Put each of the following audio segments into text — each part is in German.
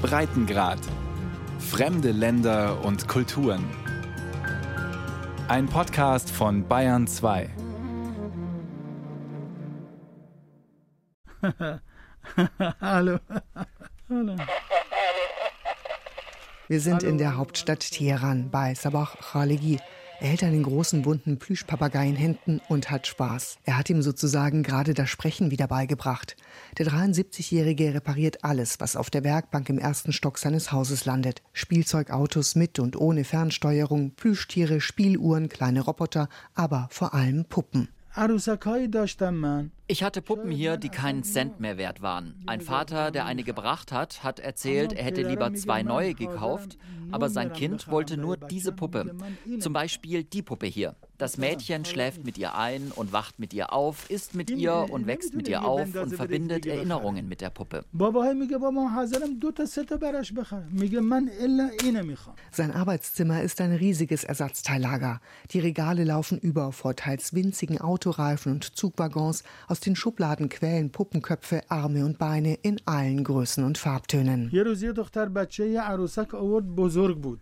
Breitengrad. Fremde Länder und Kulturen. Ein Podcast von Bayern 2. Hallo. Hallo. Wir sind in der Hauptstadt Teheran bei Sabah Khalegi. Er hält einen großen bunten Plüschpapagei in Händen und hat Spaß. Er hat ihm sozusagen gerade das Sprechen wieder beigebracht. Der 73-Jährige repariert alles, was auf der Werkbank im ersten Stock seines Hauses landet. Spielzeugautos mit und ohne Fernsteuerung, Plüschtiere, Spieluhren, kleine Roboter, aber vor allem Puppen. Ich hatte Puppen hier, die keinen Cent mehr wert waren. Ein Vater, der eine gebracht hat, hat erzählt, er hätte lieber zwei neue gekauft, aber sein Kind wollte nur diese Puppe. Zum Beispiel die Puppe hier. Das Mädchen schläft mit ihr ein und wacht mit ihr auf, isst mit ihr und wächst mit ihr auf und verbindet Erinnerungen mit der Puppe. Sein Arbeitszimmer ist ein riesiges Ersatzteillager. Die Regale laufen über vor teils winzigen Autoreifen und Zugwaggons. Aus den Schubladen quälen Puppenköpfe, Arme und Beine in allen Größen und Farbtönen.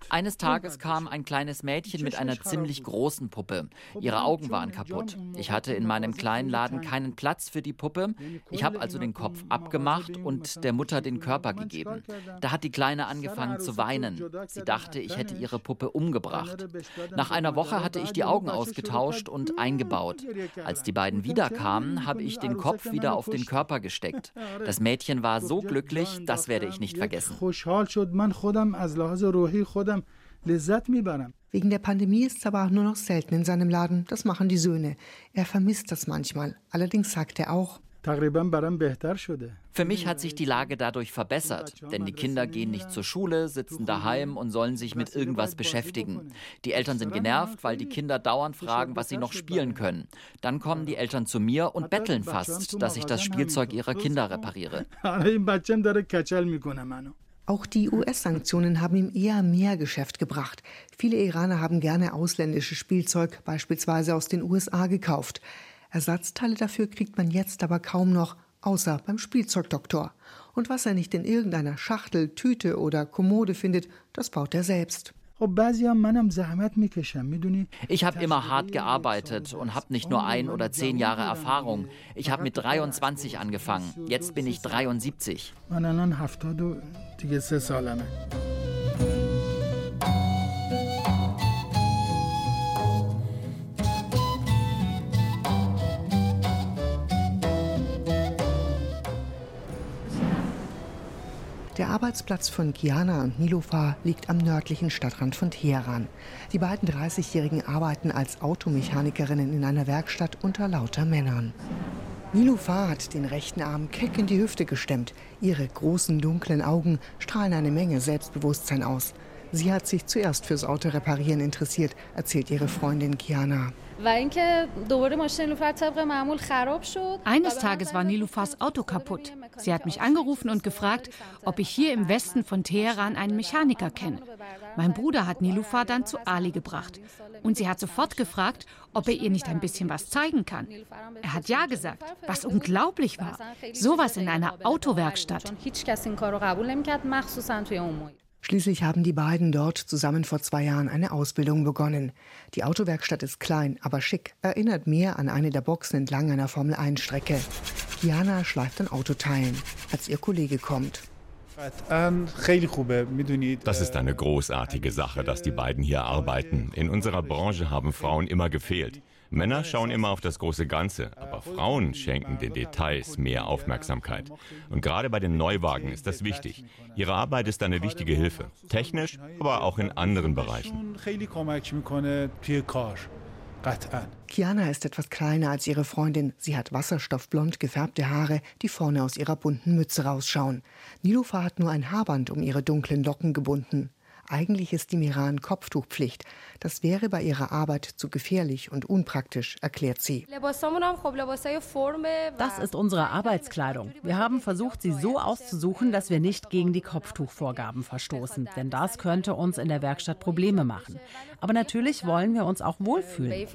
Eines Tages kam ein kleines Mädchen mit einer ziemlich großen Puppe. Ihre Augen waren kaputt. Ich hatte in meinem kleinen Laden keinen Platz für die Puppe. Ich habe also den Kopf abgemacht und der Mutter den Körper gegeben. Da hat die Kleine angefangen zu weinen. Sie dachte, ich hätte ihre Puppe umgebracht. Nach einer Woche hatte ich die Augen ausgetauscht und eingebaut. Als die beiden wiederkamen, habe ich den Kopf wieder auf den Körper gesteckt. Das Mädchen war so glücklich, das werde ich nicht vergessen. Wegen der Pandemie ist Sabah nur noch selten in seinem Laden. Das machen die Söhne. Er vermisst das manchmal. Allerdings sagt er auch, für mich hat sich die Lage dadurch verbessert, denn die Kinder gehen nicht zur Schule, sitzen daheim und sollen sich mit irgendwas beschäftigen. Die Eltern sind genervt, weil die Kinder dauernd fragen, was sie noch spielen können. Dann kommen die Eltern zu mir und betteln fast, dass ich das Spielzeug ihrer Kinder repariere. Auch die US-Sanktionen haben ihm eher mehr Geschäft gebracht. Viele Iraner haben gerne ausländisches Spielzeug, beispielsweise aus den USA, gekauft. Ersatzteile dafür kriegt man jetzt aber kaum noch, außer beim Spielzeugdoktor. Und was er nicht in irgendeiner Schachtel, Tüte oder Kommode findet, das baut er selbst. Ich habe immer hart gearbeitet und habe nicht nur ein oder zehn Jahre Erfahrung. Ich habe mit 23 angefangen. Jetzt bin ich 73. Der Arbeitsplatz von Kiana und Nilofar liegt am nördlichen Stadtrand von Teheran. Die beiden 30-Jährigen arbeiten als Automechanikerinnen in einer Werkstatt unter lauter Männern. Nilufar hat den rechten Arm keck in die Hüfte gestemmt. Ihre großen dunklen Augen strahlen eine Menge Selbstbewusstsein aus. Sie hat sich zuerst fürs Autoreparieren interessiert, erzählt ihre Freundin Kiana. Eines Tages war Nilufas Auto kaputt. Sie hat mich angerufen und gefragt, ob ich hier im Westen von Teheran einen Mechaniker kenne. Mein Bruder hat Nilufar dann zu Ali gebracht. Und sie hat sofort gefragt, ob er ihr nicht ein bisschen was zeigen kann. Er hat ja gesagt, was unglaublich war. Sowas in einer Autowerkstatt. Schließlich haben die beiden dort zusammen vor zwei Jahren eine Ausbildung begonnen. Die Autowerkstatt ist klein, aber schick, erinnert mehr an eine der Boxen entlang einer Formel-1-Strecke. Diana schleift an Autoteilen, als ihr Kollege kommt. Das ist eine großartige Sache, dass die beiden hier arbeiten. In unserer Branche haben Frauen immer gefehlt. Männer schauen immer auf das große Ganze, aber Frauen schenken den Details mehr Aufmerksamkeit. Und gerade bei den Neuwagen ist das wichtig. Ihre Arbeit ist eine wichtige Hilfe, technisch, aber auch in anderen Bereichen. Kiana ist etwas kleiner als ihre Freundin. Sie hat wasserstoffblond gefärbte Haare, die vorne aus ihrer bunten Mütze rausschauen. Nilufa hat nur ein Haarband um ihre dunklen Locken gebunden. Eigentlich ist im Iran Kopftuchpflicht. Das wäre bei ihrer Arbeit zu gefährlich und unpraktisch, erklärt sie. Das ist unsere Arbeitskleidung. Wir haben versucht, sie so auszusuchen, dass wir nicht gegen die Kopftuchvorgaben verstoßen. Denn das könnte uns in der Werkstatt Probleme machen. Aber natürlich wollen wir uns auch wohlfühlen.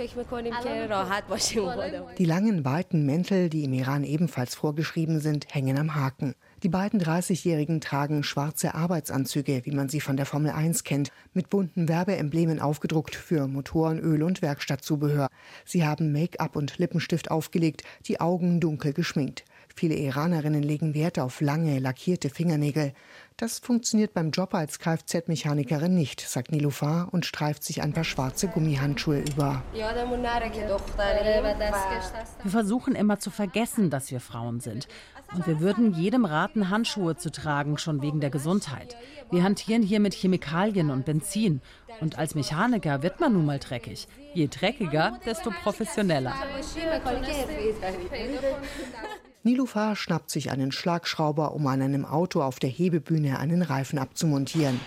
Die langen, weiten Mäntel, die im Iran ebenfalls vorgeschrieben sind, hängen am Haken. Die beiden 30-Jährigen tragen schwarze Arbeitsanzüge, wie man sie von der Formel 1 kennt, mit bunten Werbeemblemen aufgedruckt für Motorenöl und Werkstattzubehör. Sie haben Make-up und Lippenstift aufgelegt, die Augen dunkel geschminkt. Viele Iranerinnen legen Wert auf lange, lackierte Fingernägel. Das funktioniert beim Job als Kfz-Mechanikerin nicht, sagt Nilufar und streift sich ein paar schwarze Gummihandschuhe über. Wir versuchen immer zu vergessen, dass wir Frauen sind. Und wir würden jedem raten, Handschuhe zu tragen, schon wegen der Gesundheit. Wir hantieren hier mit Chemikalien und Benzin. Und als Mechaniker wird man nun mal dreckig. Je dreckiger, desto professioneller. Nilufar schnappt sich einen Schlagschrauber, um an einem Auto auf der Hebebühne einen Reifen abzumontieren.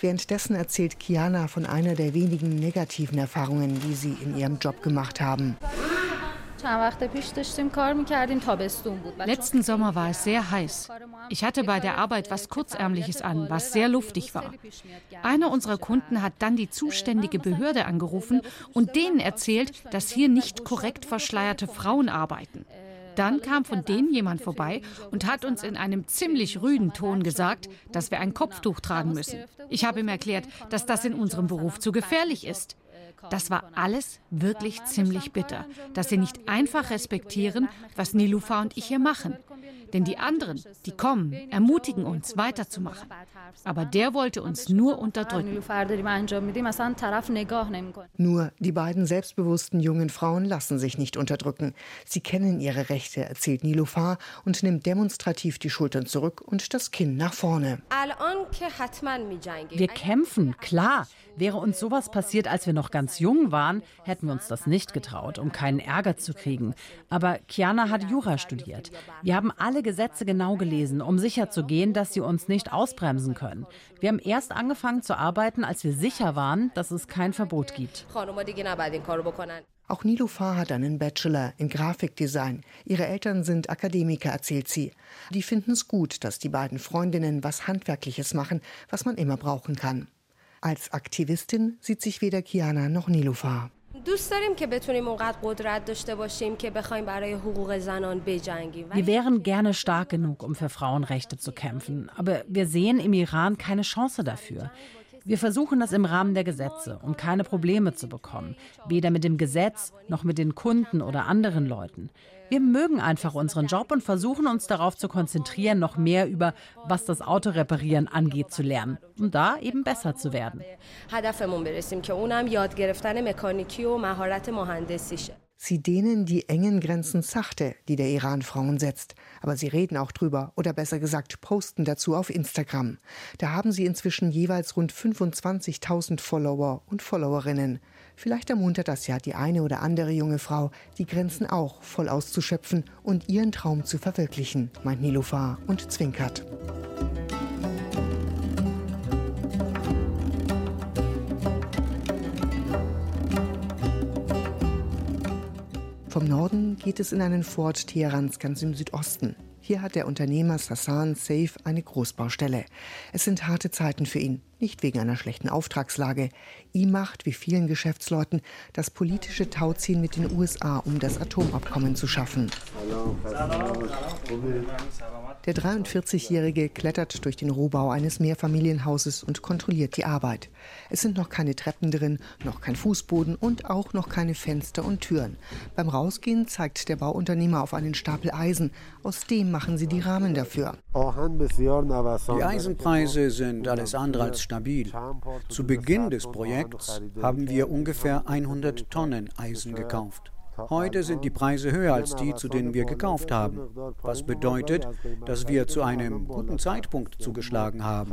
Währenddessen erzählt Kiana von einer der wenigen negativen Erfahrungen, die sie in ihrem Job gemacht haben. Letzten Sommer war es sehr heiß. Ich hatte bei der Arbeit was Kurzärmliches an, was sehr luftig war. Einer unserer Kunden hat dann die zuständige Behörde angerufen und denen erzählt, dass hier nicht korrekt verschleierte Frauen arbeiten. Dann kam von denen jemand vorbei und hat uns in einem ziemlich rüden Ton gesagt, dass wir ein Kopftuch tragen müssen. Ich habe ihm erklärt, dass das in unserem Beruf zu gefährlich ist. Das war alles wirklich ziemlich bitter, dass sie nicht einfach respektieren, was Nilufa und ich hier machen. Denn die anderen, die kommen, ermutigen uns, weiterzumachen. Aber der wollte uns nur unterdrücken. Nur die beiden selbstbewussten jungen Frauen lassen sich nicht unterdrücken. Sie kennen ihre Rechte, erzählt Nilufar und nimmt demonstrativ die Schultern zurück und das Kinn nach vorne. Wir kämpfen, klar. Wäre uns sowas passiert, als wir noch ganz jung waren, hätten wir uns das nicht getraut, um keinen Ärger zu kriegen. Aber Kiana hat Jura studiert. Wir haben alle Gesetze genau gelesen, um sicherzugehen, dass sie uns nicht ausbremsen können. Wir haben erst angefangen zu arbeiten, als wir sicher waren, dass es kein Verbot gibt. Auch Nilufar hat einen Bachelor in Grafikdesign. Ihre Eltern sind Akademiker, erzählt sie. Die finden es gut, dass die beiden Freundinnen was Handwerkliches machen, was man immer brauchen kann. Als Aktivistin sieht sich weder Kiana noch Nilufar. Wir wären gerne stark genug, um für Frauenrechte zu kämpfen, aber wir sehen im Iran keine Chance dafür. Wir versuchen das im Rahmen der Gesetze, um keine Probleme zu bekommen, weder mit dem Gesetz noch mit den Kunden oder anderen Leuten. Wir mögen einfach unseren Job und versuchen uns darauf zu konzentrieren, noch mehr über was das Autoreparieren angeht zu lernen, um da eben besser zu werden. Sie dehnen die engen Grenzen sachte, die der Iran Frauen setzt. Aber sie reden auch drüber oder besser gesagt posten dazu auf Instagram. Da haben sie inzwischen jeweils rund 25.000 Follower und Followerinnen. Vielleicht ermuntert das ja die eine oder andere junge Frau, die Grenzen auch voll auszuschöpfen und ihren Traum zu verwirklichen, meint Nilufar und zwinkert. Vom Norden geht es in einen Fort Teherans ganz im Südosten. Hier hat der Unternehmer Sassan Safe eine Großbaustelle. Es sind harte Zeiten für ihn, nicht wegen einer schlechten Auftragslage. Ihm macht, wie vielen Geschäftsleuten, das politische Tauziehen mit den USA, um das Atomabkommen zu schaffen. Der 43-Jährige klettert durch den Rohbau eines Mehrfamilienhauses und kontrolliert die Arbeit. Es sind noch keine Treppen drin, noch kein Fußboden und auch noch keine Fenster und Türen. Beim Rausgehen zeigt der Bauunternehmer auf einen Stapel Eisen. Aus dem machen sie die Rahmen dafür. Die Eisenpreise sind alles andere als stabil. Zu Beginn des Projekts haben wir ungefähr 100 Tonnen Eisen gekauft. Heute sind die Preise höher als die, zu denen wir gekauft haben. Was bedeutet, dass wir zu einem guten Zeitpunkt zugeschlagen haben.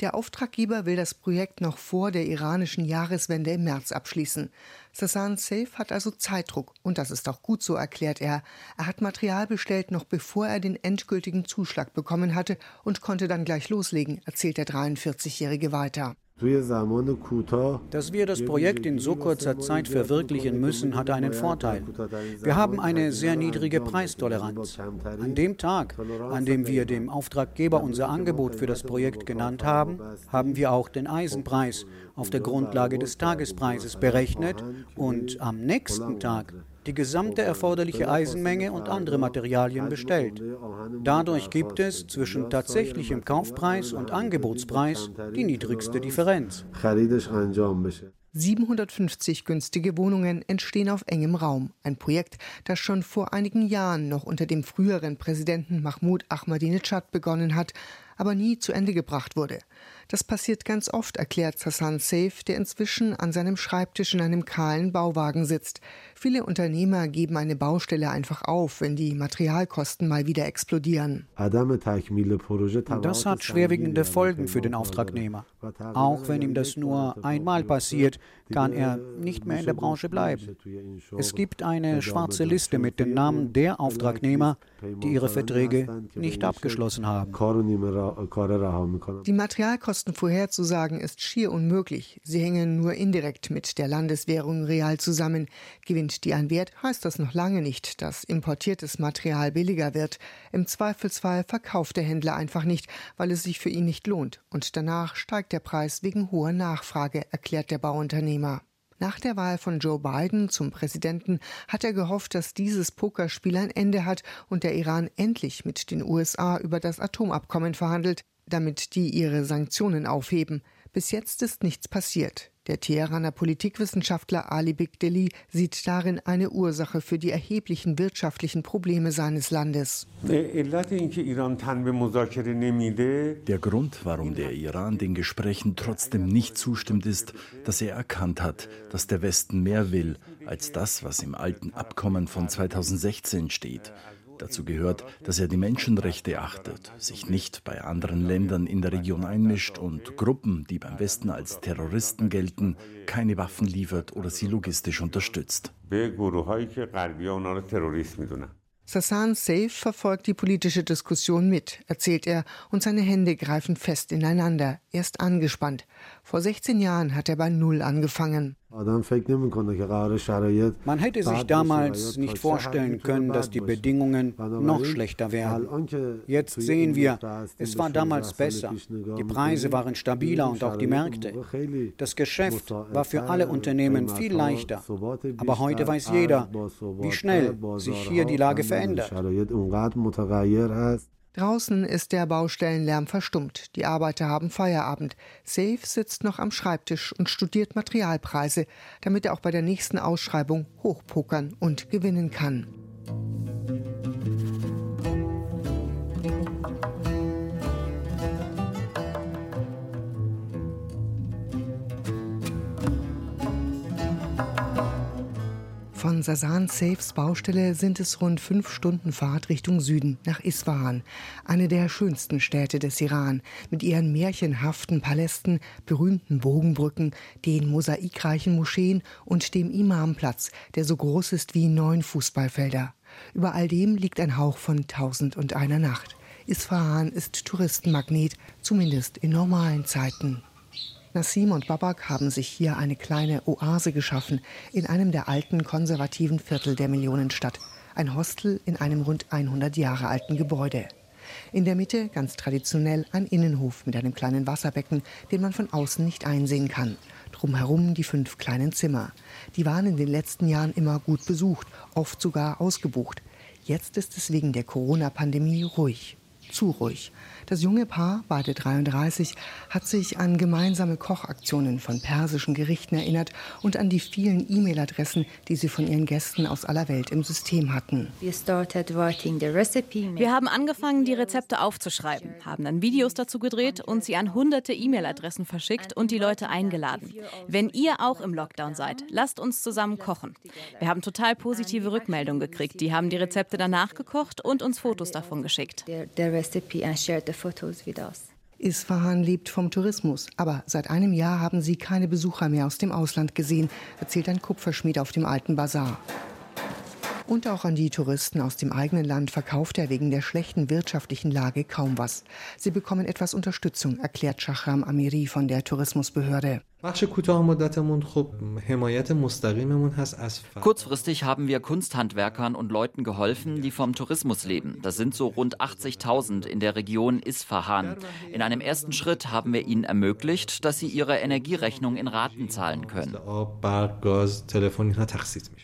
Der Auftraggeber will das Projekt noch vor der iranischen Jahreswende im März abschließen. Sasan Safe hat also Zeitdruck und das ist auch gut so, erklärt er. Er hat Material bestellt, noch bevor er den endgültigen Zuschlag bekommen hatte und konnte dann gleich loslegen, erzählt der 43-Jährige weiter. Dass wir das Projekt in so kurzer Zeit verwirklichen müssen, hat einen Vorteil. Wir haben eine sehr niedrige Preistoleranz. An dem Tag, an dem wir dem Auftraggeber unser Angebot für das Projekt genannt haben, haben wir auch den Eisenpreis auf der Grundlage des Tagespreises berechnet und am nächsten Tag die gesamte erforderliche Eisenmenge und andere Materialien bestellt. Dadurch gibt es zwischen tatsächlichem Kaufpreis und Angebotspreis die niedrigste Differenz. 750 günstige Wohnungen entstehen auf engem Raum. Ein Projekt, das schon vor einigen Jahren noch unter dem früheren Präsidenten Mahmoud Ahmadinejad begonnen hat, aber nie zu Ende gebracht wurde. Das passiert ganz oft, erklärt Hassan Saif, der inzwischen an seinem Schreibtisch in einem kahlen Bauwagen sitzt. Viele Unternehmer geben eine Baustelle einfach auf, wenn die Materialkosten mal wieder explodieren. Das hat schwerwiegende Folgen für den Auftragnehmer. Auch wenn ihm das nur einmal passiert, kann er nicht mehr in der Branche bleiben. Es gibt eine schwarze Liste mit den Namen der Auftragnehmer, die ihre Verträge nicht abgeschlossen haben. Die Materialkosten Kosten vorherzusagen ist schier unmöglich. Sie hängen nur indirekt mit der Landeswährung real zusammen. Gewinnt die an Wert, heißt das noch lange nicht, dass importiertes Material billiger wird. Im Zweifelsfall verkauft der Händler einfach nicht, weil es sich für ihn nicht lohnt. Und danach steigt der Preis wegen hoher Nachfrage, erklärt der Bauunternehmer. Nach der Wahl von Joe Biden zum Präsidenten hat er gehofft, dass dieses Pokerspiel ein Ende hat und der Iran endlich mit den USA über das Atomabkommen verhandelt damit die ihre Sanktionen aufheben. Bis jetzt ist nichts passiert. Der Teheraner Politikwissenschaftler Ali Bigdeli sieht darin eine Ursache für die erheblichen wirtschaftlichen Probleme seines Landes. Der Grund, warum der Iran den Gesprächen trotzdem nicht zustimmt, ist, dass er erkannt hat, dass der Westen mehr will als das, was im alten Abkommen von 2016 steht. Dazu gehört, dass er die Menschenrechte achtet, sich nicht bei anderen Ländern in der Region einmischt und Gruppen, die beim Westen als Terroristen gelten, keine Waffen liefert oder sie logistisch unterstützt. Sassan Saif verfolgt die politische Diskussion mit, erzählt er, und seine Hände greifen fest ineinander. Er ist angespannt. Vor 16 Jahren hat er bei Null angefangen. Man hätte sich damals nicht vorstellen können, dass die Bedingungen noch schlechter wären. Jetzt sehen wir, es war damals besser. Die Preise waren stabiler und auch die Märkte. Das Geschäft war für alle Unternehmen viel leichter. Aber heute weiß jeder, wie schnell sich hier die Lage verändert. Draußen ist der Baustellenlärm verstummt. Die Arbeiter haben Feierabend. Safe sitzt noch am Schreibtisch und studiert Materialpreise, damit er auch bei der nächsten Ausschreibung hochpokern und gewinnen kann. Von Sasan Safes Baustelle sind es rund fünf Stunden Fahrt Richtung Süden nach Isfahan, eine der schönsten Städte des Iran, mit ihren märchenhaften Palästen, berühmten Bogenbrücken, den mosaikreichen Moscheen und dem Imamplatz, der so groß ist wie neun Fußballfelder. Über all dem liegt ein Hauch von Tausend und einer Nacht. Isfahan ist Touristenmagnet, zumindest in normalen Zeiten. Nassim und Babak haben sich hier eine kleine Oase geschaffen in einem der alten konservativen Viertel der Millionenstadt. Ein Hostel in einem rund 100 Jahre alten Gebäude. In der Mitte ganz traditionell ein Innenhof mit einem kleinen Wasserbecken, den man von außen nicht einsehen kann. Drumherum die fünf kleinen Zimmer. Die waren in den letzten Jahren immer gut besucht, oft sogar ausgebucht. Jetzt ist es wegen der Corona-Pandemie ruhig. Zu ruhig. Das junge Paar, beide 33, hat sich an gemeinsame Kochaktionen von persischen Gerichten erinnert und an die vielen E-Mail-Adressen, die sie von ihren Gästen aus aller Welt im System hatten. Wir haben angefangen, die Rezepte aufzuschreiben, haben dann Videos dazu gedreht und sie an hunderte E-Mail-Adressen verschickt und die Leute eingeladen. Wenn ihr auch im Lockdown seid, lasst uns zusammen kochen. Wir haben total positive Rückmeldungen gekriegt. Die haben die Rezepte danach gekocht und uns Fotos davon geschickt. Fotos wie das. Isfahan lebt vom Tourismus, aber seit einem Jahr haben sie keine Besucher mehr aus dem Ausland gesehen, erzählt ein Kupferschmied auf dem alten Bazar. Und auch an die Touristen aus dem eigenen Land verkauft er wegen der schlechten wirtschaftlichen Lage kaum was. Sie bekommen etwas Unterstützung, erklärt Shahram Amiri von der Tourismusbehörde. Kurzfristig haben wir Kunsthandwerkern und Leuten geholfen, die vom Tourismus leben. Das sind so rund 80.000 in der Region Isfahan. In einem ersten Schritt haben wir ihnen ermöglicht, dass sie ihre Energierechnung in Raten zahlen können.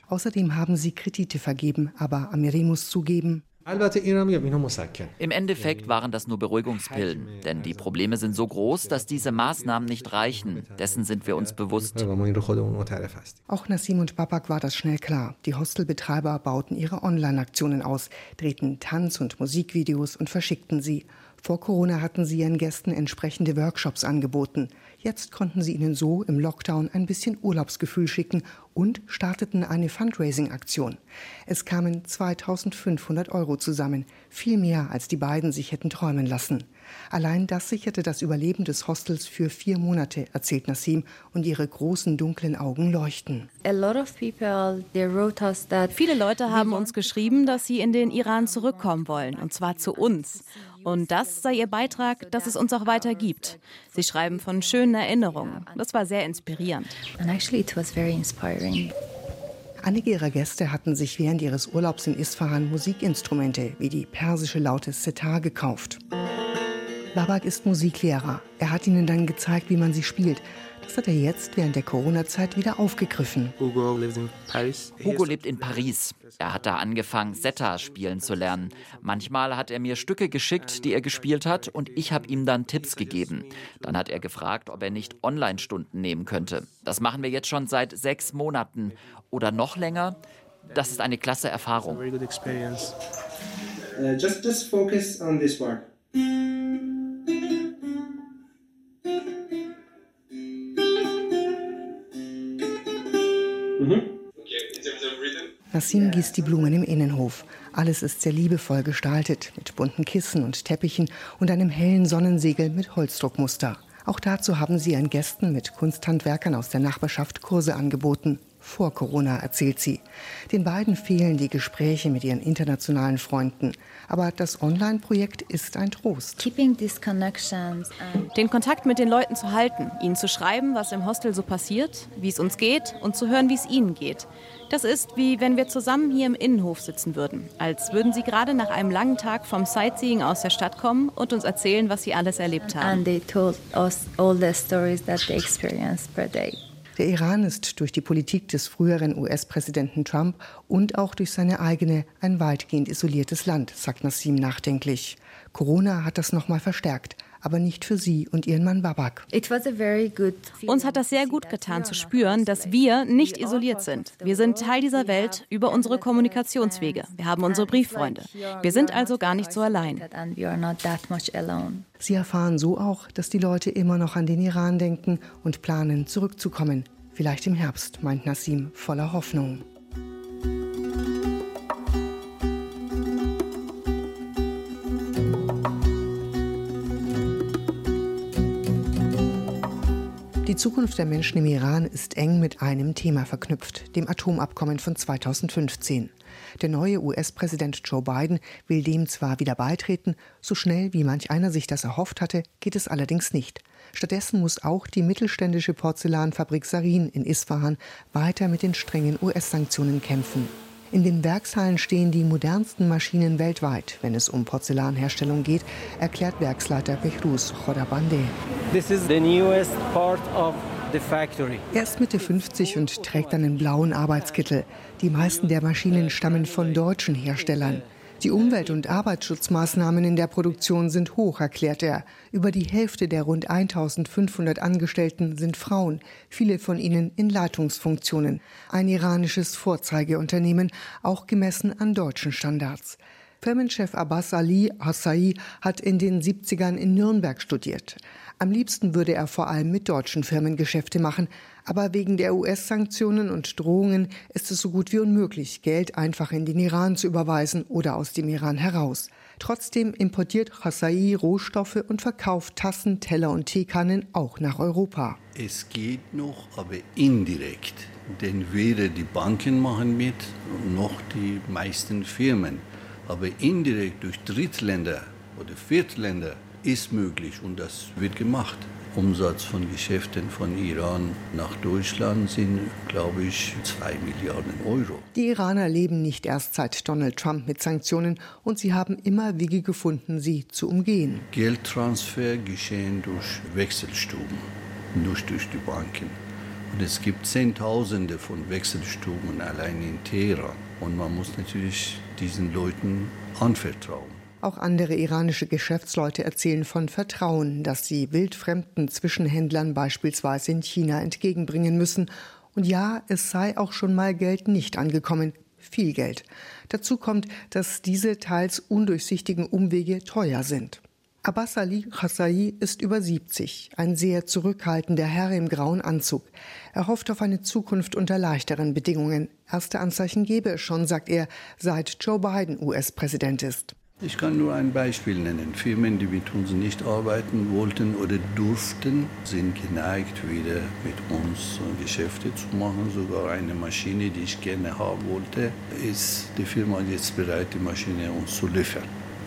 Außerdem haben sie Kredite vergeben, aber Amiri muss zugeben, im Endeffekt waren das nur Beruhigungspillen, denn die Probleme sind so groß, dass diese Maßnahmen nicht reichen. Dessen sind wir uns bewusst. Auch Nassim und Babak war das schnell klar. Die Hostelbetreiber bauten ihre Online-Aktionen aus, drehten Tanz- und Musikvideos und verschickten sie. Vor Corona hatten sie ihren Gästen entsprechende Workshops angeboten. Jetzt konnten sie ihnen so im Lockdown ein bisschen Urlaubsgefühl schicken und starteten eine Fundraising-Aktion. Es kamen 2500 Euro zusammen, viel mehr als die beiden sich hätten träumen lassen. Allein das sicherte das Überleben des Hostels für vier Monate, erzählt Nassim, und ihre großen dunklen Augen leuchten. Viele Leute haben uns geschrieben, dass sie in den Iran zurückkommen wollen, und zwar zu uns. Und das sei ihr Beitrag, dass es uns auch weiter gibt. Sie schreiben von schönen Erinnerungen. Das war sehr inspirierend. Einige ihrer Gäste hatten sich während ihres Urlaubs in Isfahan Musikinstrumente wie die persische Laute Setar gekauft. Babak ist Musiklehrer. Er hat ihnen dann gezeigt, wie man sie spielt. Das hat er jetzt während der Corona-Zeit wieder aufgegriffen. Hugo lebt in Paris. Er hat da angefangen, Zeta spielen zu lernen. Manchmal hat er mir Stücke geschickt, die er gespielt hat, und ich habe ihm dann Tipps gegeben. Dann hat er gefragt, ob er nicht Online-Stunden nehmen könnte. Das machen wir jetzt schon seit sechs Monaten oder noch länger. Das ist eine klasse Erfahrung. Uh, just, just focus on this part. Nassim gießt die Blumen im Innenhof. Alles ist sehr liebevoll gestaltet, mit bunten Kissen und Teppichen und einem hellen Sonnensegel mit Holzdruckmuster. Auch dazu haben sie ihren Gästen mit Kunsthandwerkern aus der Nachbarschaft Kurse angeboten vor Corona, erzählt sie. Den beiden fehlen die Gespräche mit ihren internationalen Freunden. Aber das Online-Projekt ist ein Trost. Den Kontakt mit den Leuten zu halten, ihnen zu schreiben, was im Hostel so passiert, wie es uns geht und zu hören, wie es ihnen geht. Das ist wie wenn wir zusammen hier im Innenhof sitzen würden, als würden sie gerade nach einem langen Tag vom Sightseeing aus der Stadt kommen und uns erzählen, was sie alles erlebt haben. And they told us all the stories that they experienced per day. Der Iran ist durch die Politik des früheren US-Präsidenten Trump und auch durch seine eigene ein weitgehend isoliertes Land, sagt Nassim nachdenklich. Corona hat das nochmal verstärkt aber nicht für sie und ihren Mann Babak. Uns hat das sehr gut getan zu spüren, dass wir nicht isoliert sind. Wir sind Teil dieser Welt über unsere Kommunikationswege. Wir haben unsere Brieffreunde. Wir sind also gar nicht so allein. Sie erfahren so auch, dass die Leute immer noch an den Iran denken und planen, zurückzukommen. Vielleicht im Herbst, meint Nassim voller Hoffnung. Die Zukunft der Menschen im Iran ist eng mit einem Thema verknüpft, dem Atomabkommen von 2015. Der neue US-Präsident Joe Biden will dem zwar wieder beitreten, so schnell wie manch einer sich das erhofft hatte, geht es allerdings nicht. Stattdessen muss auch die mittelständische Porzellanfabrik Sarin in Isfahan weiter mit den strengen US-Sanktionen kämpfen. In den Werkshallen stehen die modernsten Maschinen weltweit, wenn es um Porzellanherstellung geht, erklärt Werksleiter Behrus Chodabande. This is the newest part of er ist Mitte 50 und trägt einen blauen Arbeitskittel. Die meisten der Maschinen stammen von deutschen Herstellern. Die Umwelt- und Arbeitsschutzmaßnahmen in der Produktion sind hoch, erklärt er. Über die Hälfte der rund 1500 Angestellten sind Frauen, viele von ihnen in Leitungsfunktionen. Ein iranisches Vorzeigeunternehmen, auch gemessen an deutschen Standards. Firmenchef Abbas Ali Hassai hat in den 70ern in Nürnberg studiert. Am liebsten würde er vor allem mit deutschen Firmen Geschäfte machen, aber wegen der US-Sanktionen und Drohungen ist es so gut wie unmöglich, Geld einfach in den Iran zu überweisen oder aus dem Iran heraus. Trotzdem importiert Hassai Rohstoffe und verkauft Tassen, Teller und Teekannen auch nach Europa. Es geht noch, aber indirekt. Denn weder die Banken machen mit, noch die meisten Firmen. Aber indirekt durch Drittländer oder Viertländer ist möglich und das wird gemacht. Umsatz von Geschäften von Iran nach Deutschland sind, glaube ich, 2 Milliarden Euro. Die Iraner leben nicht erst seit Donald Trump mit Sanktionen und sie haben immer Wege gefunden, sie zu umgehen. Geldtransfer geschehen durch Wechselstuben, nicht durch die Banken. Und es gibt Zehntausende von Wechselstuben allein in Teheran. Und man muss natürlich diesen Leuten anvertrauen. Auch andere iranische Geschäftsleute erzählen von Vertrauen, das sie wildfremden Zwischenhändlern beispielsweise in China entgegenbringen müssen. Und ja, es sei auch schon mal Geld nicht angekommen, viel Geld. Dazu kommt, dass diese teils undurchsichtigen Umwege teuer sind. Abbas Ali Khassai ist über 70, ein sehr zurückhaltender Herr im grauen Anzug. Er hofft auf eine Zukunft unter leichteren Bedingungen. Erste Anzeichen gebe es schon, sagt er, seit Joe Biden US-Präsident ist. Ich kann nur ein Beispiel nennen. Firmen, die mit uns nicht arbeiten wollten oder durften, sind geneigt, wieder mit uns Geschäfte zu machen. Sogar eine Maschine, die ich gerne haben wollte, ist die Firma jetzt bereit, die Maschine uns zu liefern.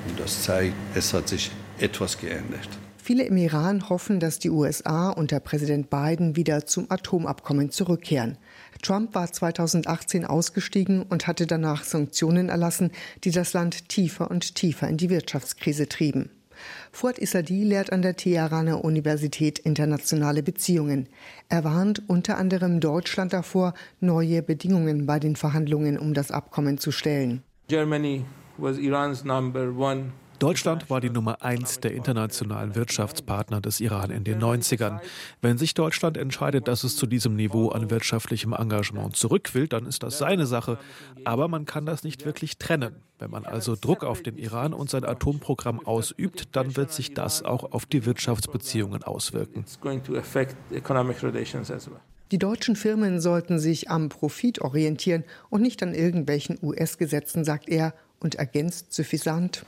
Und das zeigt, es hat sich etwas geändert. Viele im Iran hoffen, dass die USA unter Präsident Biden wieder zum Atomabkommen zurückkehren. Trump war 2018 ausgestiegen und hatte danach Sanktionen erlassen, die das Land tiefer und tiefer in die Wirtschaftskrise trieben. Fuad Isadi lehrt an der Teheraner Universität internationale Beziehungen. Er warnt unter anderem Deutschland davor, neue Bedingungen bei den Verhandlungen um das Abkommen zu stellen. Germany was Iran's number one Deutschland war die Nummer eins der internationalen Wirtschaftspartner des Iran in den 90ern. Wenn sich Deutschland entscheidet, dass es zu diesem Niveau an wirtschaftlichem Engagement zurück will, dann ist das seine Sache. Aber man kann das nicht wirklich trennen. Wenn man also Druck auf den Iran und sein Atomprogramm ausübt, dann wird sich das auch auf die Wirtschaftsbeziehungen auswirken. Die deutschen Firmen sollten sich am Profit orientieren und nicht an irgendwelchen US-Gesetzen, sagt er und ergänzt suffisant.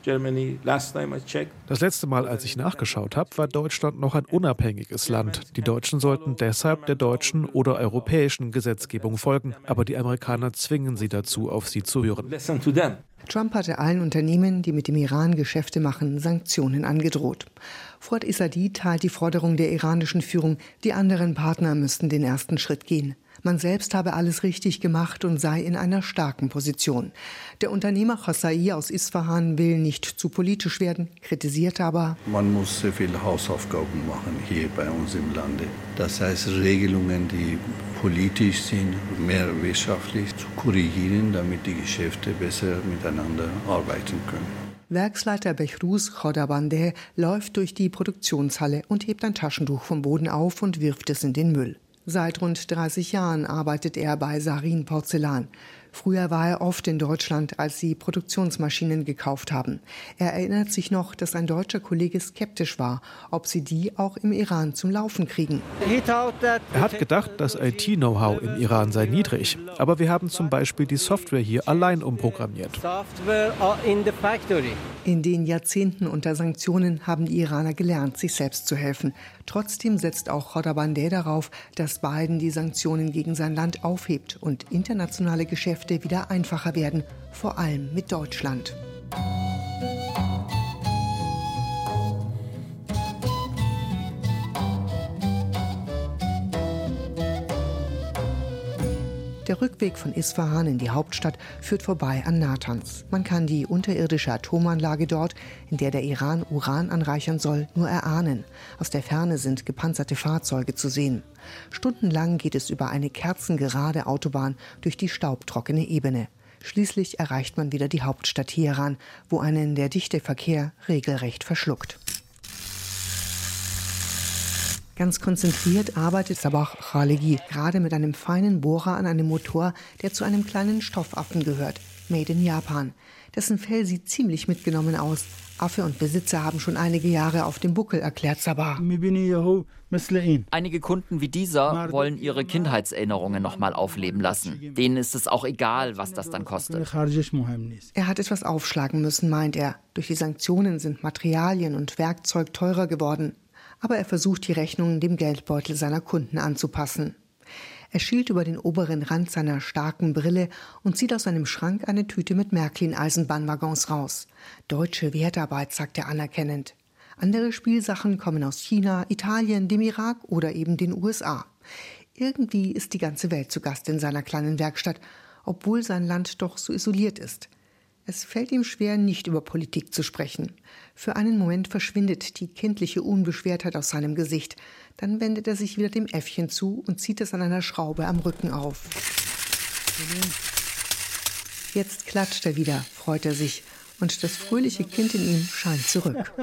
Das letzte Mal, als ich nachgeschaut habe, war Deutschland noch ein unabhängiges Land. Die Deutschen sollten deshalb der deutschen oder europäischen Gesetzgebung folgen, aber die Amerikaner zwingen sie dazu, auf sie zu hören. Trump hatte allen Unternehmen, die mit dem Iran Geschäfte machen, Sanktionen angedroht. Fuad Isadi teilt die Forderung der iranischen Führung, die anderen Partner müssten den ersten Schritt gehen. Man selbst habe alles richtig gemacht und sei in einer starken Position. Der Unternehmer Khossai aus Isfahan will nicht zu politisch werden, kritisiert aber, man muss sehr viele Hausaufgaben machen hier bei uns im Lande. Das heißt, Regelungen, die politisch sind, mehr wirtschaftlich zu korrigieren, damit die Geschäfte besser miteinander arbeiten können. Werksleiter Behrus Khodabandeh läuft durch die Produktionshalle und hebt ein Taschentuch vom Boden auf und wirft es in den Müll. Seit rund 30 Jahren arbeitet er bei Sarin Porzellan. Früher war er oft in Deutschland, als sie Produktionsmaschinen gekauft haben. Er erinnert sich noch, dass ein deutscher Kollege skeptisch war, ob sie die auch im Iran zum Laufen kriegen. Er hat gedacht, das IT-Know-how im Iran sei niedrig. Aber wir haben zum Beispiel die Software hier allein umprogrammiert. In den Jahrzehnten unter Sanktionen haben die Iraner gelernt, sich selbst zu helfen. Trotzdem setzt auch Khodabandeh darauf, dass Biden die Sanktionen gegen sein Land aufhebt und internationale Geschäfte wieder einfacher werden, vor allem mit Deutschland. Der Rückweg von Isfahan in die Hauptstadt führt vorbei an Natanz. Man kann die unterirdische Atomanlage dort, in der der Iran Uran anreichern soll, nur erahnen. Aus der Ferne sind gepanzerte Fahrzeuge zu sehen. Stundenlang geht es über eine kerzengerade Autobahn durch die staubtrockene Ebene. Schließlich erreicht man wieder die Hauptstadt Teheran, wo einen der dichte Verkehr regelrecht verschluckt. Ganz konzentriert arbeitet Sabah Khalegi gerade mit einem feinen Bohrer an einem Motor, der zu einem kleinen Stoffaffen gehört, made in Japan. Dessen Fell sieht ziemlich mitgenommen aus. Affe und Besitzer haben schon einige Jahre auf dem Buckel, erklärt Sabah. Einige Kunden wie dieser wollen ihre Kindheitserinnerungen nochmal aufleben lassen. Denen ist es auch egal, was das dann kostet. Er hat etwas aufschlagen müssen, meint er. Durch die Sanktionen sind Materialien und Werkzeug teurer geworden aber er versucht die Rechnungen dem Geldbeutel seiner Kunden anzupassen. Er schielt über den oberen Rand seiner starken Brille und zieht aus seinem Schrank eine Tüte mit Märklin-Eisenbahnwaggons raus. Deutsche Wertarbeit, sagt er anerkennend. Andere Spielsachen kommen aus China, Italien, dem Irak oder eben den USA. Irgendwie ist die ganze Welt zu Gast in seiner kleinen Werkstatt, obwohl sein Land doch so isoliert ist. Es fällt ihm schwer, nicht über Politik zu sprechen. Für einen Moment verschwindet die kindliche Unbeschwertheit aus seinem Gesicht. Dann wendet er sich wieder dem Äffchen zu und zieht es an einer Schraube am Rücken auf. Jetzt klatscht er wieder, freut er sich, und das fröhliche Kind in ihm scheint zurück.